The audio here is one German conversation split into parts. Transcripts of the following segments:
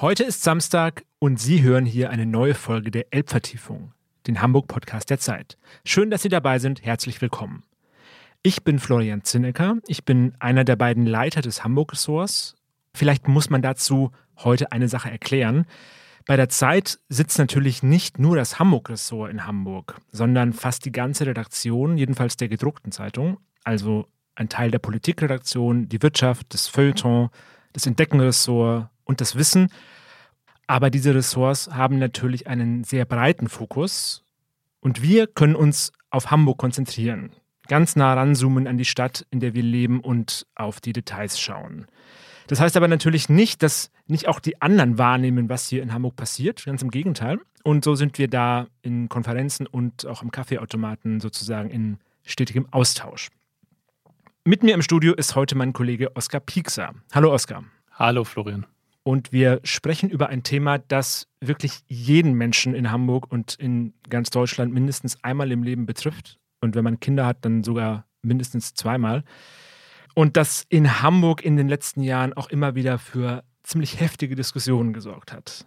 Heute ist Samstag und Sie hören hier eine neue Folge der Elbvertiefung, den Hamburg-Podcast der Zeit. Schön, dass Sie dabei sind. Herzlich willkommen. Ich bin Florian Zinnecker. Ich bin einer der beiden Leiter des Hamburg-Ressorts. Vielleicht muss man dazu heute eine Sache erklären. Bei der Zeit sitzt natürlich nicht nur das Hamburg-Ressort in Hamburg, sondern fast die ganze Redaktion, jedenfalls der gedruckten Zeitung, also ein Teil der Politikredaktion, die Wirtschaft, das Feuilleton, das Entdeckenressort und das Wissen. Aber diese Ressorts haben natürlich einen sehr breiten Fokus und wir können uns auf Hamburg konzentrieren, ganz nah ranzoomen an die Stadt, in der wir leben und auf die Details schauen. Das heißt aber natürlich nicht, dass nicht auch die anderen wahrnehmen, was hier in Hamburg passiert. Ganz im Gegenteil. Und so sind wir da in Konferenzen und auch im Kaffeeautomaten sozusagen in stetigem Austausch. Mit mir im Studio ist heute mein Kollege Oskar Piekser. Hallo Oskar. Hallo Florian. Und wir sprechen über ein Thema, das wirklich jeden Menschen in Hamburg und in ganz Deutschland mindestens einmal im Leben betrifft. Und wenn man Kinder hat, dann sogar mindestens zweimal. Und das in Hamburg in den letzten Jahren auch immer wieder für ziemlich heftige Diskussionen gesorgt hat.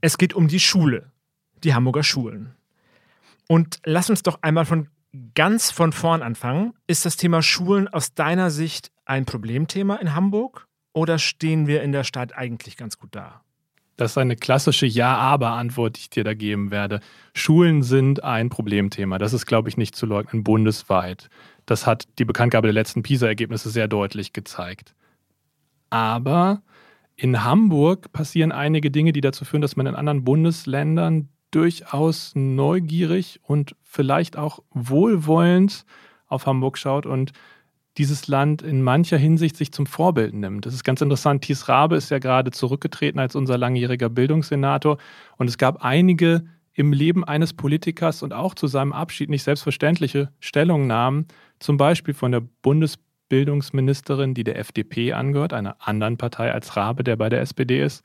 Es geht um die Schule, die Hamburger Schulen. Und lass uns doch einmal von ganz von vorn anfangen. Ist das Thema Schulen aus deiner Sicht ein Problemthema in Hamburg oder stehen wir in der Stadt eigentlich ganz gut da? Das ist eine klassische Ja-Aber-Antwort, die ich dir da geben werde. Schulen sind ein Problemthema. Das ist, glaube ich, nicht zu leugnen, bundesweit. Das hat die Bekanntgabe der letzten PISA-Ergebnisse sehr deutlich gezeigt. Aber in Hamburg passieren einige Dinge, die dazu führen, dass man in anderen Bundesländern durchaus neugierig und vielleicht auch wohlwollend auf Hamburg schaut und dieses Land in mancher Hinsicht sich zum Vorbild nimmt. Das ist ganz interessant. Thies Rabe ist ja gerade zurückgetreten als unser langjähriger Bildungssenator und es gab einige im Leben eines Politikers und auch zu seinem Abschied nicht selbstverständliche Stellungnahmen, zum Beispiel von der Bundesbildungsministerin, die der FDP angehört, einer anderen Partei als Rabe, der bei der SPD ist,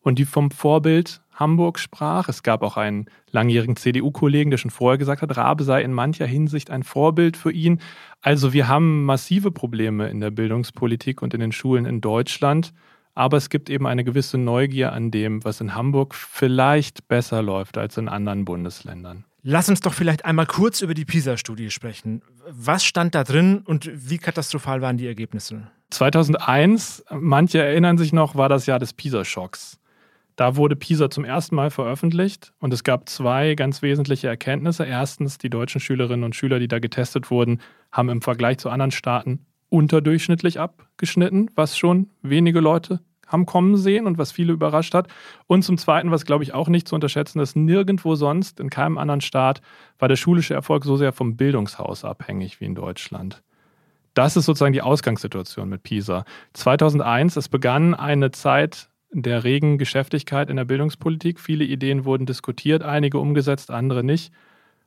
und die vom Vorbild Hamburg sprach. Es gab auch einen langjährigen CDU-Kollegen, der schon vorher gesagt hat, Rabe sei in mancher Hinsicht ein Vorbild für ihn. Also wir haben massive Probleme in der Bildungspolitik und in den Schulen in Deutschland. Aber es gibt eben eine gewisse Neugier an dem, was in Hamburg vielleicht besser läuft als in anderen Bundesländern. Lass uns doch vielleicht einmal kurz über die PISA-Studie sprechen. Was stand da drin und wie katastrophal waren die Ergebnisse? 2001, manche erinnern sich noch, war das Jahr des PISA-Schocks. Da wurde PISA zum ersten Mal veröffentlicht und es gab zwei ganz wesentliche Erkenntnisse. Erstens, die deutschen Schülerinnen und Schüler, die da getestet wurden, haben im Vergleich zu anderen Staaten unterdurchschnittlich abgeschnitten, was schon wenige Leute haben kommen sehen und was viele überrascht hat. Und zum Zweiten, was glaube ich auch nicht zu unterschätzen ist, nirgendwo sonst, in keinem anderen Staat, war der schulische Erfolg so sehr vom Bildungshaus abhängig wie in Deutschland. Das ist sozusagen die Ausgangssituation mit PISA. 2001, es begann eine Zeit der regen Geschäftigkeit in der Bildungspolitik. Viele Ideen wurden diskutiert, einige umgesetzt, andere nicht.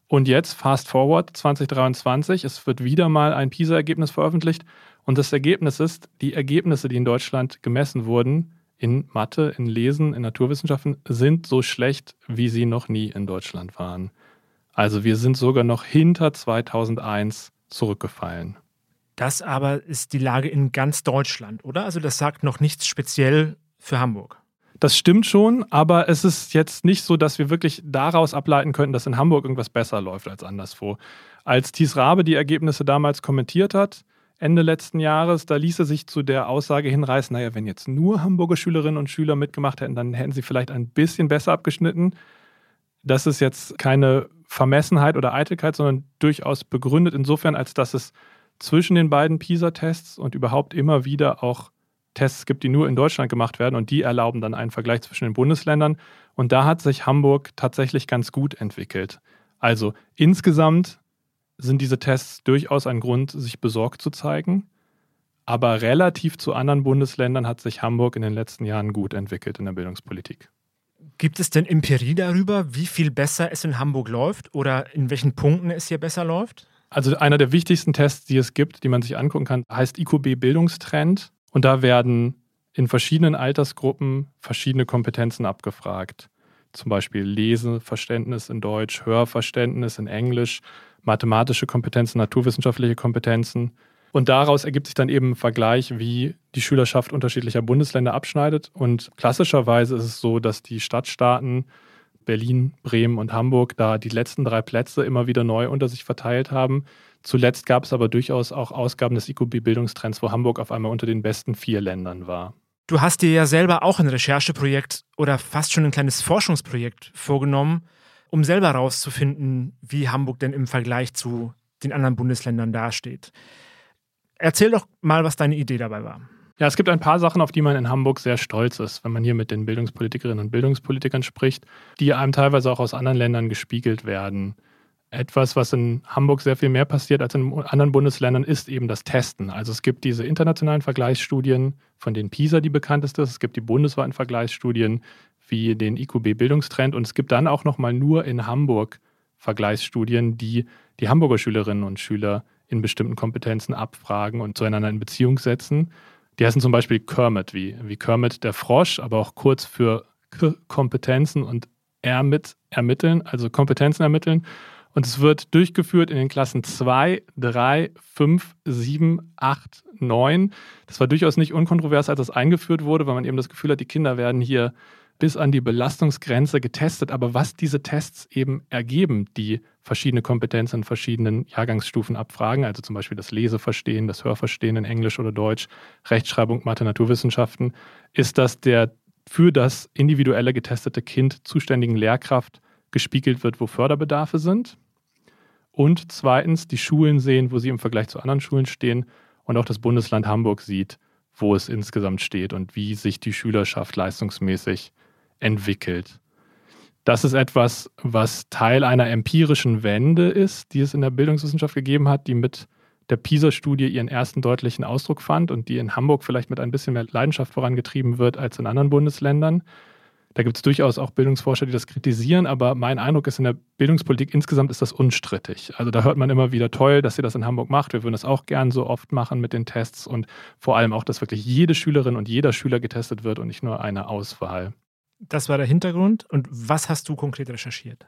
Und jetzt, fast forward 2023, es wird wieder mal ein PISA-Ergebnis veröffentlicht. Und das Ergebnis ist, die Ergebnisse, die in Deutschland gemessen wurden, in Mathe, in Lesen, in Naturwissenschaften, sind so schlecht, wie sie noch nie in Deutschland waren. Also wir sind sogar noch hinter 2001 zurückgefallen. Das aber ist die Lage in ganz Deutschland, oder? Also das sagt noch nichts speziell für Hamburg. Das stimmt schon, aber es ist jetzt nicht so, dass wir wirklich daraus ableiten könnten, dass in Hamburg irgendwas besser läuft als anderswo. Als Thies Rabe die Ergebnisse damals kommentiert hat, Ende letzten Jahres, da ließ er sich zu der Aussage hinreißen, naja, wenn jetzt nur Hamburger Schülerinnen und Schüler mitgemacht hätten, dann hätten sie vielleicht ein bisschen besser abgeschnitten. Das ist jetzt keine Vermessenheit oder Eitelkeit, sondern durchaus begründet insofern, als dass es zwischen den beiden PISA-Tests und überhaupt immer wieder auch Tests gibt, die nur in Deutschland gemacht werden und die erlauben dann einen Vergleich zwischen den Bundesländern. Und da hat sich Hamburg tatsächlich ganz gut entwickelt. Also insgesamt sind diese Tests durchaus ein Grund, sich besorgt zu zeigen. Aber relativ zu anderen Bundesländern hat sich Hamburg in den letzten Jahren gut entwickelt in der Bildungspolitik. Gibt es denn Empirie darüber, wie viel besser es in Hamburg läuft oder in welchen Punkten es hier besser läuft? Also einer der wichtigsten Tests, die es gibt, die man sich angucken kann, heißt IQB Bildungstrend. Und da werden in verschiedenen Altersgruppen verschiedene Kompetenzen abgefragt. Zum Beispiel Leseverständnis in Deutsch, Hörverständnis in Englisch, mathematische Kompetenzen, naturwissenschaftliche Kompetenzen. Und daraus ergibt sich dann eben ein Vergleich, wie die Schülerschaft unterschiedlicher Bundesländer abschneidet. Und klassischerweise ist es so, dass die Stadtstaaten Berlin, Bremen und Hamburg da die letzten drei Plätze immer wieder neu unter sich verteilt haben. Zuletzt gab es aber durchaus auch Ausgaben des IQB-Bildungstrends, wo Hamburg auf einmal unter den besten vier Ländern war. Du hast dir ja selber auch ein Rechercheprojekt oder fast schon ein kleines Forschungsprojekt vorgenommen, um selber herauszufinden, wie Hamburg denn im Vergleich zu den anderen Bundesländern dasteht. Erzähl doch mal, was deine Idee dabei war. Ja, es gibt ein paar Sachen, auf die man in Hamburg sehr stolz ist, wenn man hier mit den Bildungspolitikerinnen und Bildungspolitikern spricht, die einem teilweise auch aus anderen Ländern gespiegelt werden. Etwas, was in Hamburg sehr viel mehr passiert als in anderen Bundesländern, ist eben das Testen. Also es gibt diese internationalen Vergleichsstudien, von denen PISA die bekannteste ist. Es gibt die bundesweiten Vergleichsstudien wie den IQB-Bildungstrend und es gibt dann auch nochmal nur in Hamburg Vergleichsstudien, die die Hamburger Schülerinnen und Schüler in bestimmten Kompetenzen abfragen und zueinander in Beziehung setzen. Die heißen zum Beispiel Kermit, wie, wie Kermit der Frosch, aber auch kurz für K Kompetenzen und ermit, ermitteln, also Kompetenzen ermitteln. Und es wird durchgeführt in den Klassen 2, 3, 5, 7, 8, 9. Das war durchaus nicht unkontrovers, als das eingeführt wurde, weil man eben das Gefühl hat, die Kinder werden hier bis an die Belastungsgrenze getestet. Aber was diese Tests eben ergeben, die verschiedene Kompetenzen in verschiedenen Jahrgangsstufen abfragen, also zum Beispiel das Leseverstehen, das Hörverstehen in Englisch oder Deutsch, Rechtschreibung, Mathe, Naturwissenschaften, ist, dass der für das individuelle getestete Kind zuständigen Lehrkraft gespiegelt wird, wo Förderbedarfe sind. Und zweitens, die Schulen sehen, wo sie im Vergleich zu anderen Schulen stehen und auch das Bundesland Hamburg sieht, wo es insgesamt steht und wie sich die Schülerschaft leistungsmäßig entwickelt. Das ist etwas, was Teil einer empirischen Wende ist, die es in der Bildungswissenschaft gegeben hat, die mit der PISA-Studie ihren ersten deutlichen Ausdruck fand und die in Hamburg vielleicht mit ein bisschen mehr Leidenschaft vorangetrieben wird als in anderen Bundesländern. Da gibt es durchaus auch Bildungsforscher, die das kritisieren, aber mein Eindruck ist, in der Bildungspolitik insgesamt ist das unstrittig. Also da hört man immer wieder toll, dass ihr das in Hamburg macht. Wir würden das auch gern so oft machen mit den Tests und vor allem auch, dass wirklich jede Schülerin und jeder Schüler getestet wird und nicht nur eine Auswahl. Das war der Hintergrund. Und was hast du konkret recherchiert?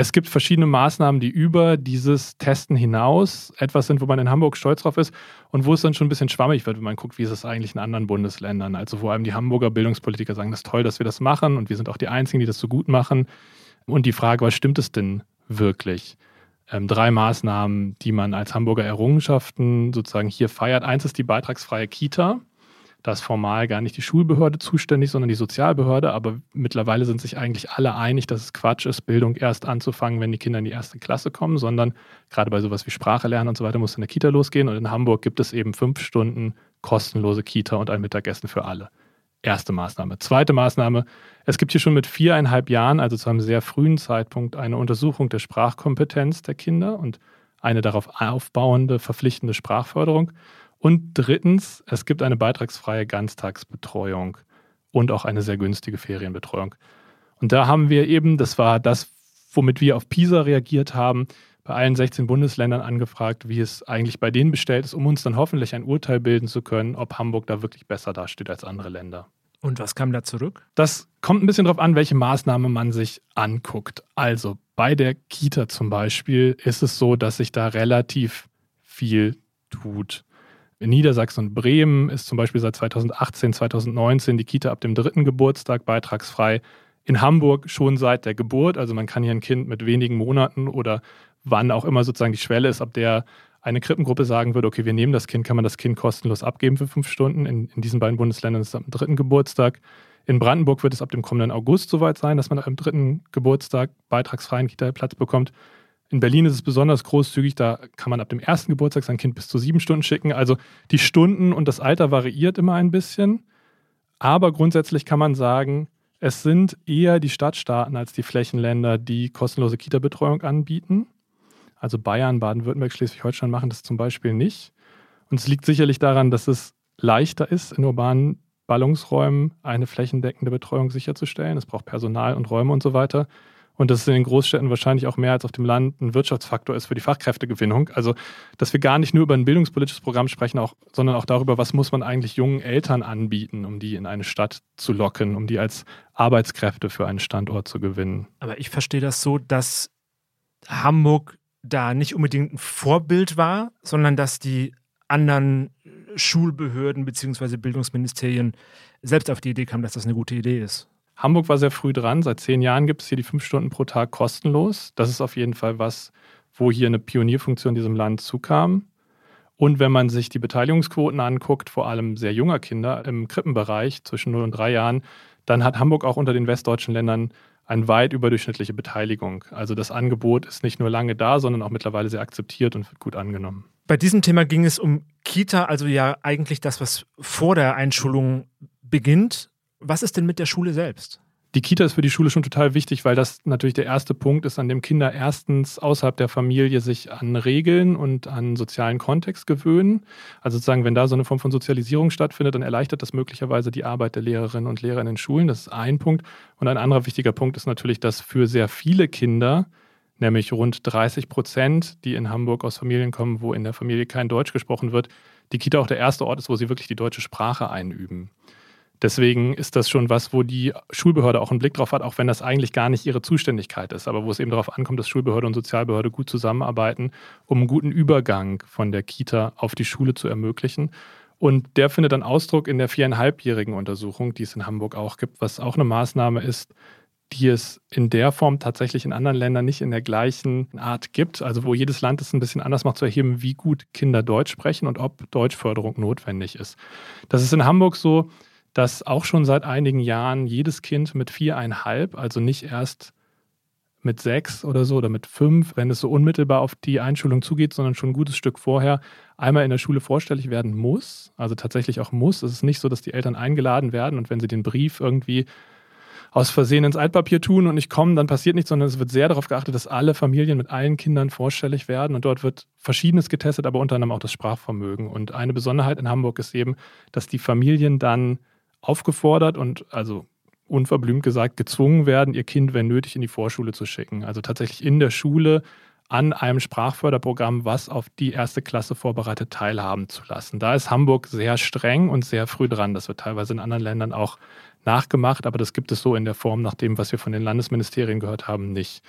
Es gibt verschiedene Maßnahmen, die über dieses Testen hinaus etwas sind, wo man in Hamburg stolz drauf ist und wo es dann schon ein bisschen schwammig wird, wenn man guckt, wie ist es eigentlich in anderen Bundesländern. Also vor allem die Hamburger Bildungspolitiker sagen, das ist toll, dass wir das machen und wir sind auch die Einzigen, die das so gut machen. Und die Frage, was stimmt es denn wirklich? Ähm, drei Maßnahmen, die man als Hamburger Errungenschaften sozusagen hier feiert. Eins ist die beitragsfreie Kita. Da ist formal gar nicht die Schulbehörde zuständig, sondern die Sozialbehörde. Aber mittlerweile sind sich eigentlich alle einig, dass es Quatsch ist, Bildung erst anzufangen, wenn die Kinder in die erste Klasse kommen, sondern gerade bei sowas wie Sprache lernen und so weiter muss in der Kita losgehen. Und in Hamburg gibt es eben fünf Stunden kostenlose Kita und ein Mittagessen für alle. Erste Maßnahme. Zweite Maßnahme. Es gibt hier schon mit viereinhalb Jahren, also zu einem sehr frühen Zeitpunkt, eine Untersuchung der Sprachkompetenz der Kinder und eine darauf aufbauende, verpflichtende Sprachförderung. Und drittens, es gibt eine beitragsfreie Ganztagsbetreuung und auch eine sehr günstige Ferienbetreuung. Und da haben wir eben, das war das, womit wir auf PISA reagiert haben, bei allen 16 Bundesländern angefragt, wie es eigentlich bei denen bestellt ist, um uns dann hoffentlich ein Urteil bilden zu können, ob Hamburg da wirklich besser dasteht als andere Länder. Und was kam da zurück? Das kommt ein bisschen darauf an, welche Maßnahme man sich anguckt. Also bei der Kita zum Beispiel ist es so, dass sich da relativ viel tut. In Niedersachsen und Bremen ist zum Beispiel seit 2018, 2019 die Kita ab dem dritten Geburtstag beitragsfrei. In Hamburg schon seit der Geburt. Also man kann hier ein Kind mit wenigen Monaten oder wann auch immer sozusagen die Schwelle ist, ab der eine Krippengruppe sagen würde, okay, wir nehmen das Kind, kann man das Kind kostenlos abgeben für fünf Stunden. In, in diesen beiden Bundesländern ist es am dritten Geburtstag. In Brandenburg wird es ab dem kommenden August soweit sein, dass man am dritten Geburtstag beitragsfreien Kita-Platz bekommt. In Berlin ist es besonders großzügig, da kann man ab dem ersten Geburtstag sein Kind bis zu sieben Stunden schicken. Also die Stunden und das Alter variiert immer ein bisschen. Aber grundsätzlich kann man sagen, es sind eher die Stadtstaaten als die Flächenländer, die kostenlose Kita-Betreuung anbieten. Also Bayern, Baden-Württemberg, Schleswig-Holstein machen das zum Beispiel nicht. Und es liegt sicherlich daran, dass es leichter ist, in urbanen Ballungsräumen eine flächendeckende Betreuung sicherzustellen. Es braucht Personal und Räume und so weiter und dass es in den Großstädten wahrscheinlich auch mehr als auf dem Land ein Wirtschaftsfaktor ist für die Fachkräftegewinnung. Also, dass wir gar nicht nur über ein bildungspolitisches Programm sprechen, auch, sondern auch darüber, was muss man eigentlich jungen Eltern anbieten, um die in eine Stadt zu locken, um die als Arbeitskräfte für einen Standort zu gewinnen. Aber ich verstehe das so, dass Hamburg da nicht unbedingt ein Vorbild war, sondern dass die anderen Schulbehörden bzw. Bildungsministerien selbst auf die Idee kamen, dass das eine gute Idee ist. Hamburg war sehr früh dran. Seit zehn Jahren gibt es hier die fünf Stunden pro Tag kostenlos. Das ist auf jeden Fall was, wo hier eine Pionierfunktion diesem Land zukam. Und wenn man sich die Beteiligungsquoten anguckt, vor allem sehr junger Kinder im Krippenbereich zwischen 0 und 3 Jahren, dann hat Hamburg auch unter den westdeutschen Ländern eine weit überdurchschnittliche Beteiligung. Also das Angebot ist nicht nur lange da, sondern auch mittlerweile sehr akzeptiert und wird gut angenommen. Bei diesem Thema ging es um Kita, also ja eigentlich das, was vor der Einschulung beginnt. Was ist denn mit der Schule selbst? Die Kita ist für die Schule schon total wichtig, weil das natürlich der erste Punkt ist, an dem Kinder erstens außerhalb der Familie sich an Regeln und an sozialen Kontext gewöhnen. Also sozusagen, wenn da so eine Form von Sozialisierung stattfindet, dann erleichtert das möglicherweise die Arbeit der Lehrerinnen und Lehrer in den Schulen. Das ist ein Punkt. Und ein anderer wichtiger Punkt ist natürlich, dass für sehr viele Kinder, nämlich rund 30 Prozent, die in Hamburg aus Familien kommen, wo in der Familie kein Deutsch gesprochen wird, die Kita auch der erste Ort ist, wo sie wirklich die deutsche Sprache einüben. Deswegen ist das schon was, wo die Schulbehörde auch einen Blick drauf hat, auch wenn das eigentlich gar nicht ihre Zuständigkeit ist, aber wo es eben darauf ankommt, dass Schulbehörde und Sozialbehörde gut zusammenarbeiten, um einen guten Übergang von der Kita auf die Schule zu ermöglichen. Und der findet dann Ausdruck in der viereinhalbjährigen Untersuchung, die es in Hamburg auch gibt, was auch eine Maßnahme ist, die es in der Form tatsächlich in anderen Ländern nicht in der gleichen Art gibt. Also wo jedes Land es ein bisschen anders macht, zu erheben, wie gut Kinder Deutsch sprechen und ob Deutschförderung notwendig ist. Das ist in Hamburg so, dass auch schon seit einigen Jahren jedes Kind mit viereinhalb, also nicht erst mit sechs oder so oder mit fünf, wenn es so unmittelbar auf die Einschulung zugeht, sondern schon ein gutes Stück vorher einmal in der Schule vorstellig werden muss. Also tatsächlich auch muss. Es ist nicht so, dass die Eltern eingeladen werden und wenn sie den Brief irgendwie aus Versehen ins Altpapier tun und nicht kommen, dann passiert nichts, sondern es wird sehr darauf geachtet, dass alle Familien mit allen Kindern vorstellig werden. Und dort wird Verschiedenes getestet, aber unter anderem auch das Sprachvermögen. Und eine Besonderheit in Hamburg ist eben, dass die Familien dann aufgefordert und also unverblümt gesagt gezwungen werden, ihr Kind, wenn nötig, in die Vorschule zu schicken. Also tatsächlich in der Schule an einem Sprachförderprogramm, was auf die erste Klasse vorbereitet, teilhaben zu lassen. Da ist Hamburg sehr streng und sehr früh dran. Das wird teilweise in anderen Ländern auch nachgemacht, aber das gibt es so in der Form, nach dem, was wir von den Landesministerien gehört haben, nicht.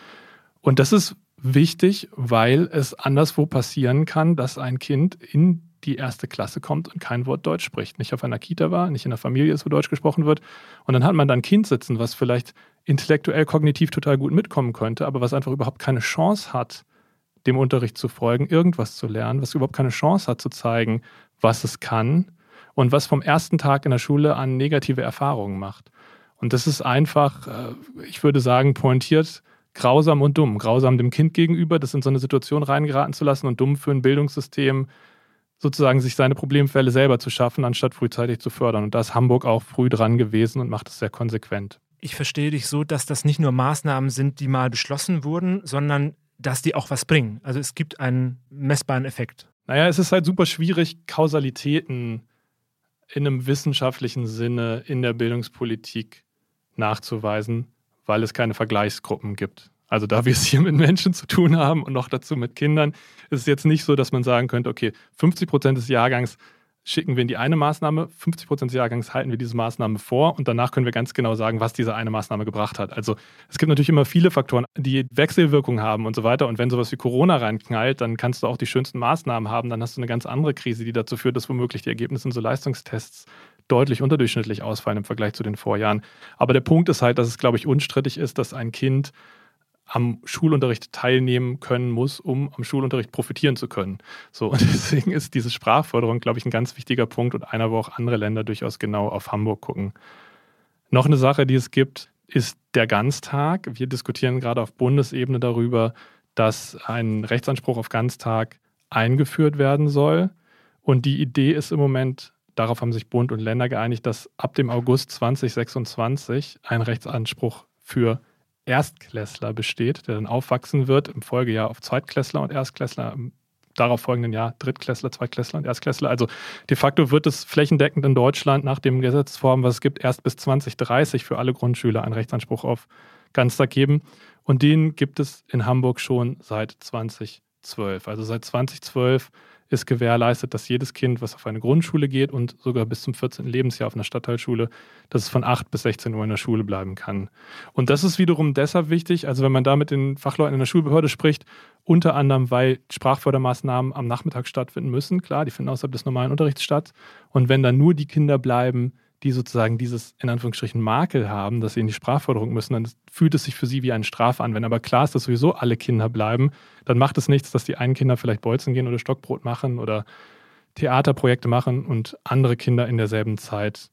Und das ist wichtig, weil es anderswo passieren kann, dass ein Kind in die erste Klasse kommt und kein Wort Deutsch spricht, nicht auf einer Kita war, nicht in einer Familie ist, wo Deutsch gesprochen wird. Und dann hat man da ein Kind sitzen, was vielleicht intellektuell, kognitiv total gut mitkommen könnte, aber was einfach überhaupt keine Chance hat, dem Unterricht zu folgen, irgendwas zu lernen, was überhaupt keine Chance hat zu zeigen, was es kann und was vom ersten Tag in der Schule an negative Erfahrungen macht. Und das ist einfach, äh, ich würde sagen, pointiert grausam und dumm. Grausam dem Kind gegenüber, das in so eine Situation reingeraten zu lassen und dumm für ein Bildungssystem, sozusagen sich seine Problemfälle selber zu schaffen, anstatt frühzeitig zu fördern. Und da ist Hamburg auch früh dran gewesen und macht es sehr konsequent. Ich verstehe dich so, dass das nicht nur Maßnahmen sind, die mal beschlossen wurden, sondern dass die auch was bringen. Also es gibt einen messbaren Effekt. Naja, es ist halt super schwierig, Kausalitäten in einem wissenschaftlichen Sinne in der Bildungspolitik nachzuweisen, weil es keine Vergleichsgruppen gibt. Also da wir es hier mit Menschen zu tun haben und noch dazu mit Kindern, ist es jetzt nicht so, dass man sagen könnte, okay, 50 Prozent des Jahrgangs schicken wir in die eine Maßnahme, 50 Prozent des Jahrgangs halten wir diese Maßnahme vor und danach können wir ganz genau sagen, was diese eine Maßnahme gebracht hat. Also es gibt natürlich immer viele Faktoren, die Wechselwirkung haben und so weiter. Und wenn sowas wie Corona reinknallt, dann kannst du auch die schönsten Maßnahmen haben, dann hast du eine ganz andere Krise, die dazu führt, dass womöglich die Ergebnisse in so Leistungstests deutlich unterdurchschnittlich ausfallen im Vergleich zu den Vorjahren. Aber der Punkt ist halt, dass es, glaube ich, unstrittig ist, dass ein Kind am Schulunterricht teilnehmen können muss, um am Schulunterricht profitieren zu können. So, und deswegen ist diese Sprachförderung, glaube ich, ein ganz wichtiger Punkt und einer, wo auch andere Länder durchaus genau auf Hamburg gucken. Noch eine Sache, die es gibt, ist der Ganztag. Wir diskutieren gerade auf Bundesebene darüber, dass ein Rechtsanspruch auf Ganztag eingeführt werden soll. Und die Idee ist im Moment, darauf haben sich Bund und Länder geeinigt, dass ab dem August 2026 ein Rechtsanspruch für Erstklässler besteht, der dann aufwachsen wird, im Folgejahr auf Zweitklässler und Erstklässler, im darauf folgenden Jahr Drittklässler, Zweitklässler und Erstklässler. Also de facto wird es flächendeckend in Deutschland nach dem Gesetzesform, was es gibt, erst bis 2030 für alle Grundschüler einen Rechtsanspruch auf Ganztag geben. Und den gibt es in Hamburg schon seit 2012. Also seit 2012 ist gewährleistet, dass jedes Kind, was auf eine Grundschule geht und sogar bis zum 14. Lebensjahr auf einer Stadtteilschule, dass es von 8 bis 16 Uhr in der Schule bleiben kann. Und das ist wiederum deshalb wichtig, also wenn man da mit den Fachleuten in der Schulbehörde spricht, unter anderem, weil Sprachfördermaßnahmen am Nachmittag stattfinden müssen. Klar, die finden außerhalb des normalen Unterrichts statt. Und wenn dann nur die Kinder bleiben, die sozusagen dieses in Anführungsstrichen Makel haben, dass sie in die Sprachförderung müssen, dann fühlt es sich für sie wie eine Strafe an. Wenn aber klar ist, dass sowieso alle Kinder bleiben, dann macht es nichts, dass die einen Kinder vielleicht Bolzen gehen oder Stockbrot machen oder Theaterprojekte machen und andere Kinder in derselben Zeit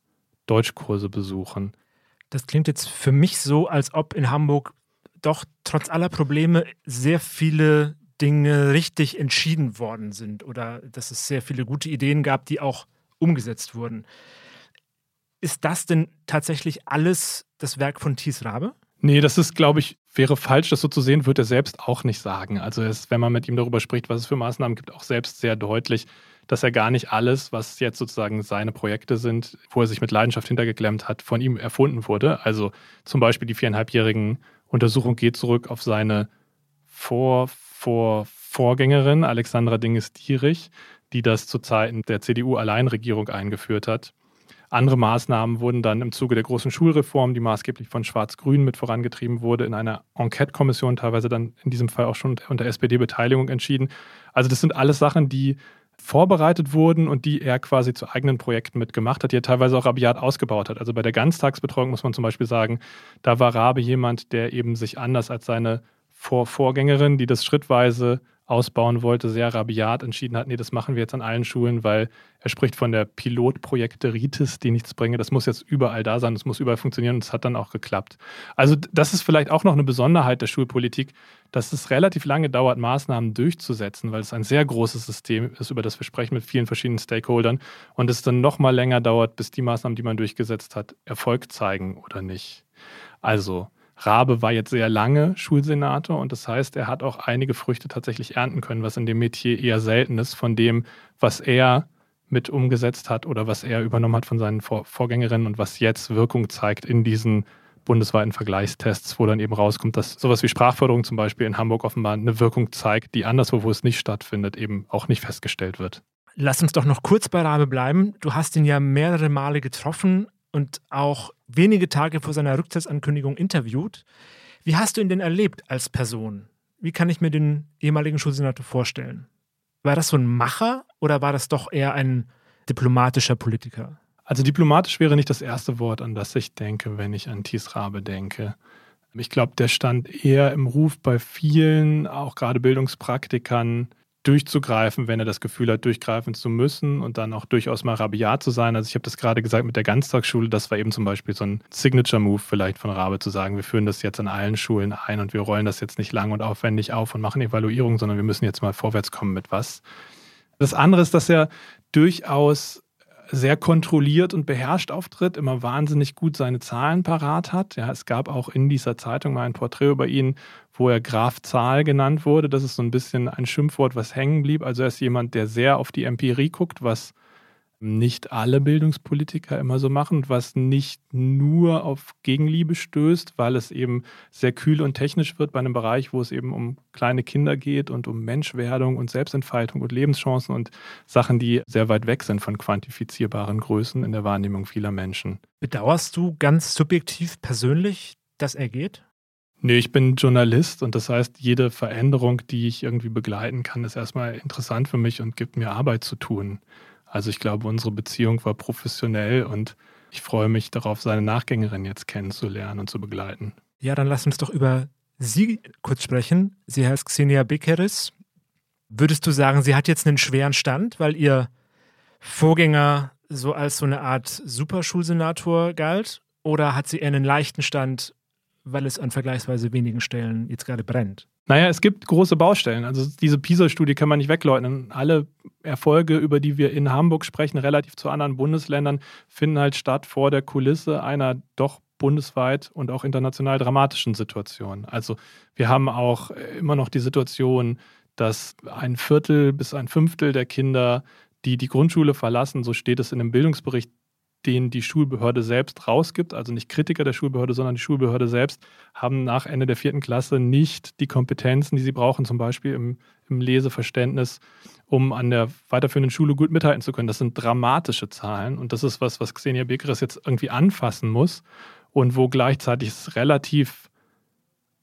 Deutschkurse besuchen. Das klingt jetzt für mich so, als ob in Hamburg doch trotz aller Probleme sehr viele Dinge richtig entschieden worden sind oder dass es sehr viele gute Ideen gab, die auch umgesetzt wurden. Ist das denn tatsächlich alles das Werk von Thies Rabe? Nee, das ist, glaube ich, wäre falsch, das so zu sehen, wird er selbst auch nicht sagen. Also ist, wenn man mit ihm darüber spricht, was es für Maßnahmen gibt, auch selbst sehr deutlich, dass er gar nicht alles, was jetzt sozusagen seine Projekte sind, wo er sich mit Leidenschaft hintergeklemmt hat, von ihm erfunden wurde. Also zum Beispiel die viereinhalbjährigen Untersuchung geht zurück auf seine Vor, Vor, Vorgängerin Alexandra Dinges-Dierich, die das zu Zeiten der CDU-Alleinregierung eingeführt hat. Andere Maßnahmen wurden dann im Zuge der großen Schulreform, die maßgeblich von Schwarz-Grün mit vorangetrieben wurde, in einer Enquete-Kommission, teilweise dann in diesem Fall auch schon unter SPD-Beteiligung entschieden. Also das sind alles Sachen, die vorbereitet wurden und die er quasi zu eigenen Projekten mitgemacht hat, die er teilweise auch rabiat ausgebaut hat. Also bei der Ganztagsbetreuung muss man zum Beispiel sagen, da war Rabe jemand, der eben sich anders als seine Vor Vorgängerin, die das schrittweise ausbauen wollte, sehr rabiat entschieden hat, nee, das machen wir jetzt an allen Schulen, weil er spricht von der Pilotprojekteritis, die nichts bringe. Das muss jetzt überall da sein, das muss überall funktionieren und es hat dann auch geklappt. Also das ist vielleicht auch noch eine Besonderheit der Schulpolitik, dass es relativ lange dauert, Maßnahmen durchzusetzen, weil es ein sehr großes System ist, über das wir sprechen mit vielen verschiedenen Stakeholdern und es dann noch mal länger dauert, bis die Maßnahmen, die man durchgesetzt hat, Erfolg zeigen oder nicht. Also Rabe war jetzt sehr lange Schulsenator und das heißt, er hat auch einige Früchte tatsächlich ernten können, was in dem Metier eher selten ist, von dem, was er mit umgesetzt hat oder was er übernommen hat von seinen Vor Vorgängerinnen und was jetzt Wirkung zeigt in diesen bundesweiten Vergleichstests, wo dann eben rauskommt, dass sowas wie Sprachförderung zum Beispiel in Hamburg offenbar eine Wirkung zeigt, die anderswo, wo es nicht stattfindet, eben auch nicht festgestellt wird. Lass uns doch noch kurz bei Rabe bleiben. Du hast ihn ja mehrere Male getroffen und auch wenige Tage vor seiner Rücktrittsankündigung interviewt. Wie hast du ihn denn erlebt als Person? Wie kann ich mir den ehemaligen Schulsenator vorstellen? War das so ein Macher oder war das doch eher ein diplomatischer Politiker? Also diplomatisch wäre nicht das erste Wort, an das ich denke, wenn ich an Thies Rabe denke. Ich glaube, der stand eher im Ruf bei vielen, auch gerade Bildungspraktikern, durchzugreifen, wenn er das Gefühl hat, durchgreifen zu müssen und dann auch durchaus mal rabiat zu sein. Also ich habe das gerade gesagt mit der Ganztagsschule, das war eben zum Beispiel so ein Signature-Move vielleicht von Rabe zu sagen, wir führen das jetzt an allen Schulen ein und wir rollen das jetzt nicht lang und aufwendig auf und machen Evaluierungen, sondern wir müssen jetzt mal vorwärts kommen mit was. Das andere ist, dass er durchaus sehr kontrolliert und beherrscht auftritt, immer wahnsinnig gut seine Zahlen parat hat. Ja, es gab auch in dieser Zeitung mal ein Porträt über ihn, wo er Graf Zahl genannt wurde. Das ist so ein bisschen ein Schimpfwort, was hängen blieb. Also er ist jemand, der sehr auf die Empirie guckt, was nicht alle Bildungspolitiker immer so machen, was nicht nur auf Gegenliebe stößt, weil es eben sehr kühl und technisch wird bei einem Bereich, wo es eben um kleine Kinder geht und um Menschwerdung und Selbstentfaltung und Lebenschancen und Sachen, die sehr weit weg sind von quantifizierbaren Größen in der Wahrnehmung vieler Menschen. Bedauerst du ganz subjektiv persönlich, dass er geht? Nee, ich bin Journalist und das heißt, jede Veränderung, die ich irgendwie begleiten kann, ist erstmal interessant für mich und gibt mir Arbeit zu tun. Also ich glaube, unsere Beziehung war professionell und ich freue mich darauf, seine Nachgängerin jetzt kennenzulernen und zu begleiten. Ja, dann lass uns doch über Sie kurz sprechen. Sie heißt Xenia Bekeris. Würdest du sagen, sie hat jetzt einen schweren Stand, weil ihr Vorgänger so als so eine Art Superschulsenator galt? Oder hat sie eher einen leichten Stand, weil es an vergleichsweise wenigen Stellen jetzt gerade brennt? Naja, es gibt große Baustellen. Also diese PISA-Studie kann man nicht wegleugnen. Alle Erfolge, über die wir in Hamburg sprechen, relativ zu anderen Bundesländern, finden halt statt vor der Kulisse einer doch bundesweit und auch international dramatischen Situation. Also wir haben auch immer noch die Situation, dass ein Viertel bis ein Fünftel der Kinder, die die Grundschule verlassen, so steht es in dem Bildungsbericht den die Schulbehörde selbst rausgibt, also nicht Kritiker der Schulbehörde, sondern die Schulbehörde selbst, haben nach Ende der vierten Klasse nicht die Kompetenzen, die sie brauchen, zum Beispiel im, im Leseverständnis, um an der weiterführenden Schule gut mithalten zu können. Das sind dramatische Zahlen und das ist was, was Xenia Bekeres jetzt irgendwie anfassen muss und wo gleichzeitig es relativ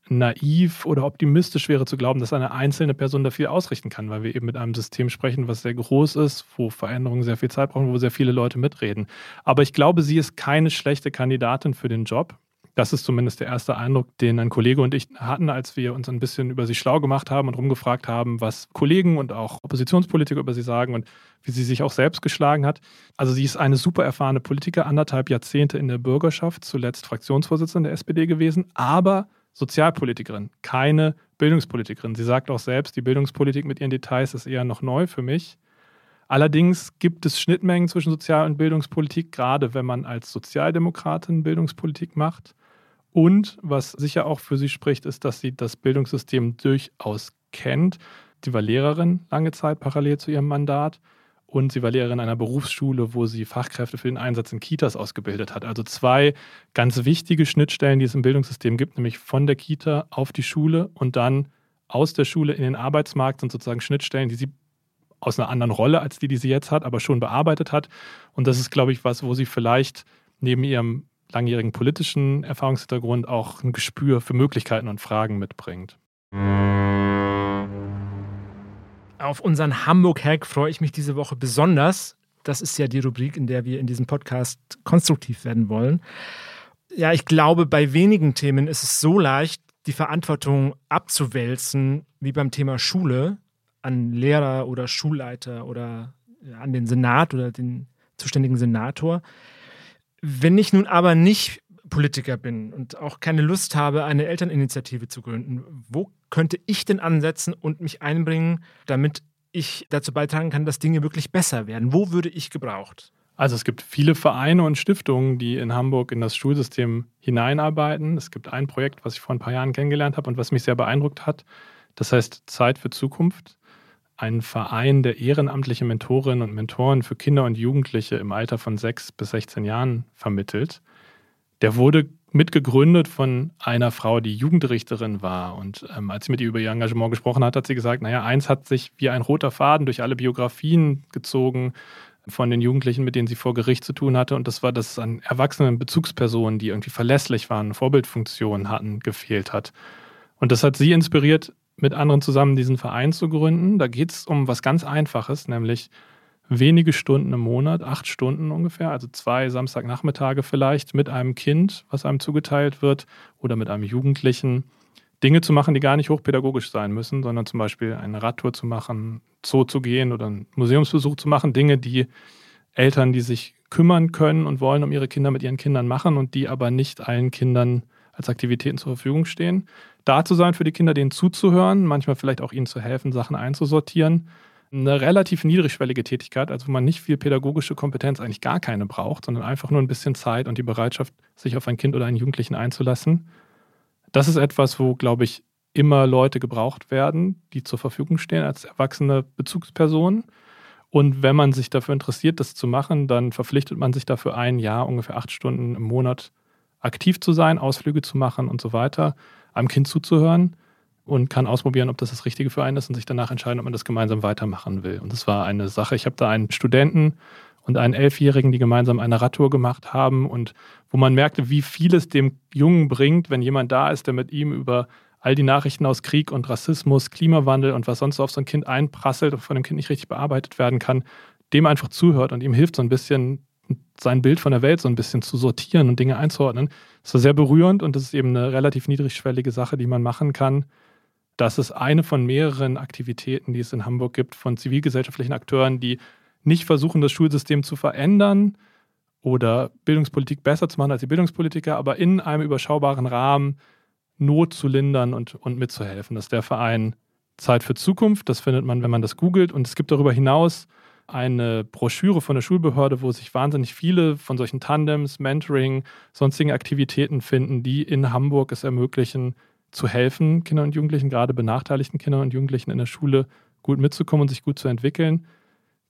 naiv oder optimistisch wäre zu glauben, dass eine einzelne Person da viel ausrichten kann, weil wir eben mit einem System sprechen, was sehr groß ist, wo Veränderungen sehr viel Zeit brauchen, wo sehr viele Leute mitreden. Aber ich glaube, sie ist keine schlechte Kandidatin für den Job. Das ist zumindest der erste Eindruck, den ein Kollege und ich hatten, als wir uns ein bisschen über sie schlau gemacht haben und rumgefragt haben, was Kollegen und auch Oppositionspolitiker über sie sagen und wie sie sich auch selbst geschlagen hat. Also sie ist eine super erfahrene Politiker, anderthalb Jahrzehnte in der Bürgerschaft, zuletzt Fraktionsvorsitzende der SPD gewesen, aber Sozialpolitikerin, keine Bildungspolitikerin. Sie sagt auch selbst, die Bildungspolitik mit ihren Details ist eher noch neu für mich. Allerdings gibt es Schnittmengen zwischen Sozial- und Bildungspolitik, gerade wenn man als Sozialdemokratin Bildungspolitik macht. Und was sicher auch für sie spricht, ist, dass sie das Bildungssystem durchaus kennt. Sie war Lehrerin lange Zeit parallel zu ihrem Mandat und sie war Lehrerin einer Berufsschule, wo sie Fachkräfte für den Einsatz in Kitas ausgebildet hat. Also zwei ganz wichtige Schnittstellen, die es im Bildungssystem gibt, nämlich von der Kita auf die Schule und dann aus der Schule in den Arbeitsmarkt sind sozusagen Schnittstellen, die sie aus einer anderen Rolle als die, die sie jetzt hat, aber schon bearbeitet hat. Und das ist, glaube ich, was, wo sie vielleicht neben ihrem langjährigen politischen Erfahrungshintergrund auch ein Gespür für Möglichkeiten und Fragen mitbringt. Auf unseren Hamburg-Hack freue ich mich diese Woche besonders. Das ist ja die Rubrik, in der wir in diesem Podcast konstruktiv werden wollen. Ja, ich glaube, bei wenigen Themen ist es so leicht, die Verantwortung abzuwälzen, wie beim Thema Schule, an Lehrer oder Schulleiter oder an den Senat oder den zuständigen Senator. Wenn ich nun aber nicht Politiker bin und auch keine Lust habe, eine Elterninitiative zu gründen, wo könnte ich denn ansetzen und mich einbringen, damit ich dazu beitragen kann, dass Dinge wirklich besser werden? Wo würde ich gebraucht? Also es gibt viele Vereine und Stiftungen, die in Hamburg in das Schulsystem hineinarbeiten. Es gibt ein Projekt, was ich vor ein paar Jahren kennengelernt habe und was mich sehr beeindruckt hat. Das heißt Zeit für Zukunft. Ein Verein, der ehrenamtliche Mentorinnen und Mentoren für Kinder und Jugendliche im Alter von 6 bis 16 Jahren vermittelt. Der wurde mitgegründet von einer Frau, die Jugendrichterin war. Und ähm, als sie mit ihr über ihr Engagement gesprochen hat, hat sie gesagt, naja, eins hat sich wie ein roter Faden durch alle Biografien gezogen von den Jugendlichen, mit denen sie vor Gericht zu tun hatte. Und das war, dass es an erwachsenen Bezugspersonen, die irgendwie verlässlich waren, Vorbildfunktionen hatten, gefehlt hat. Und das hat sie inspiriert, mit anderen zusammen diesen Verein zu gründen. Da geht es um was ganz Einfaches, nämlich wenige Stunden im Monat, acht Stunden ungefähr, also zwei Samstagnachmittage vielleicht mit einem Kind, was einem zugeteilt wird, oder mit einem Jugendlichen, Dinge zu machen, die gar nicht hochpädagogisch sein müssen, sondern zum Beispiel eine Radtour zu machen, Zoo zu gehen oder einen Museumsbesuch zu machen, Dinge, die Eltern, die sich kümmern können und wollen um ihre Kinder mit ihren Kindern machen und die aber nicht allen Kindern als Aktivitäten zur Verfügung stehen. Da zu sein für die Kinder, denen zuzuhören, manchmal vielleicht auch ihnen zu helfen, Sachen einzusortieren eine relativ niedrigschwellige Tätigkeit, also wo man nicht viel pädagogische Kompetenz, eigentlich gar keine braucht, sondern einfach nur ein bisschen Zeit und die Bereitschaft, sich auf ein Kind oder einen Jugendlichen einzulassen. Das ist etwas, wo, glaube ich, immer Leute gebraucht werden, die zur Verfügung stehen als erwachsene Bezugspersonen. Und wenn man sich dafür interessiert, das zu machen, dann verpflichtet man sich dafür ein Jahr, ungefähr acht Stunden im Monat aktiv zu sein, Ausflüge zu machen und so weiter, einem Kind zuzuhören und kann ausprobieren, ob das das Richtige für einen ist und sich danach entscheiden, ob man das gemeinsam weitermachen will. Und das war eine Sache. Ich habe da einen Studenten und einen Elfjährigen, die gemeinsam eine Radtour gemacht haben und wo man merkte, wie viel es dem Jungen bringt, wenn jemand da ist, der mit ihm über all die Nachrichten aus Krieg und Rassismus, Klimawandel und was sonst so auf so ein Kind einprasselt und von dem Kind nicht richtig bearbeitet werden kann, dem einfach zuhört und ihm hilft so ein bisschen sein Bild von der Welt so ein bisschen zu sortieren und Dinge einzuordnen. Das war sehr berührend und das ist eben eine relativ niedrigschwellige Sache, die man machen kann, das ist eine von mehreren Aktivitäten, die es in Hamburg gibt, von zivilgesellschaftlichen Akteuren, die nicht versuchen, das Schulsystem zu verändern oder Bildungspolitik besser zu machen als die Bildungspolitiker, aber in einem überschaubaren Rahmen Not zu lindern und, und mitzuhelfen. Das ist der Verein Zeit für Zukunft. Das findet man, wenn man das googelt. Und es gibt darüber hinaus eine Broschüre von der Schulbehörde, wo sich wahnsinnig viele von solchen Tandems, Mentoring, sonstigen Aktivitäten finden, die in Hamburg es ermöglichen, zu helfen, Kindern und Jugendlichen, gerade benachteiligten Kindern und Jugendlichen in der Schule gut mitzukommen und sich gut zu entwickeln.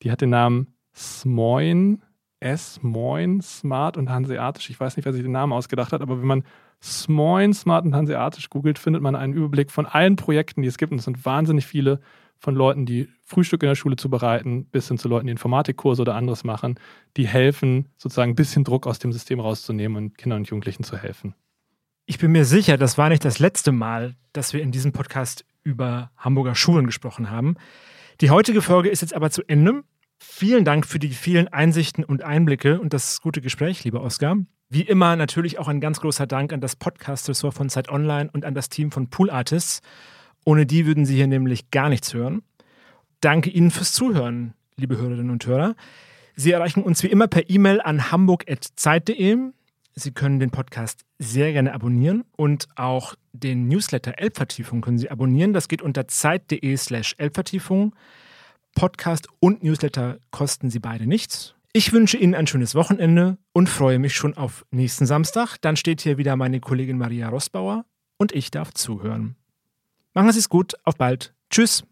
Die hat den Namen SMOIN, S-Moin, Smart und Hanseatisch. Ich weiß nicht, wer sich den Namen ausgedacht hat, aber wenn man Smoin, Smart und Hanseatisch googelt, findet man einen Überblick von allen Projekten, die es gibt. Und es sind wahnsinnig viele von Leuten, die Frühstück in der Schule zubereiten, bis hin zu Leuten, die Informatikkurse oder anderes machen, die helfen, sozusagen ein bisschen Druck aus dem System rauszunehmen und Kindern und Jugendlichen zu helfen. Ich bin mir sicher, das war nicht das letzte Mal, dass wir in diesem Podcast über Hamburger Schulen gesprochen haben. Die heutige Folge ist jetzt aber zu Ende. Vielen Dank für die vielen Einsichten und Einblicke und das gute Gespräch, lieber Oskar. Wie immer natürlich auch ein ganz großer Dank an das Podcast-Ressort von Zeit Online und an das Team von Pool Artists. Ohne die würden Sie hier nämlich gar nichts hören. Danke Ihnen fürs Zuhören, liebe Hörerinnen und Hörer. Sie erreichen uns wie immer per E-Mail an hamburg.zeit.de. Sie können den Podcast sehr gerne abonnieren und auch den Newsletter Elbvertiefung können Sie abonnieren. Das geht unter zeit.de slash Elbvertiefung. Podcast und Newsletter kosten Sie beide nichts. Ich wünsche Ihnen ein schönes Wochenende und freue mich schon auf nächsten Samstag. Dann steht hier wieder meine Kollegin Maria Rossbauer und ich darf zuhören. Machen Sie es gut, auf bald. Tschüss.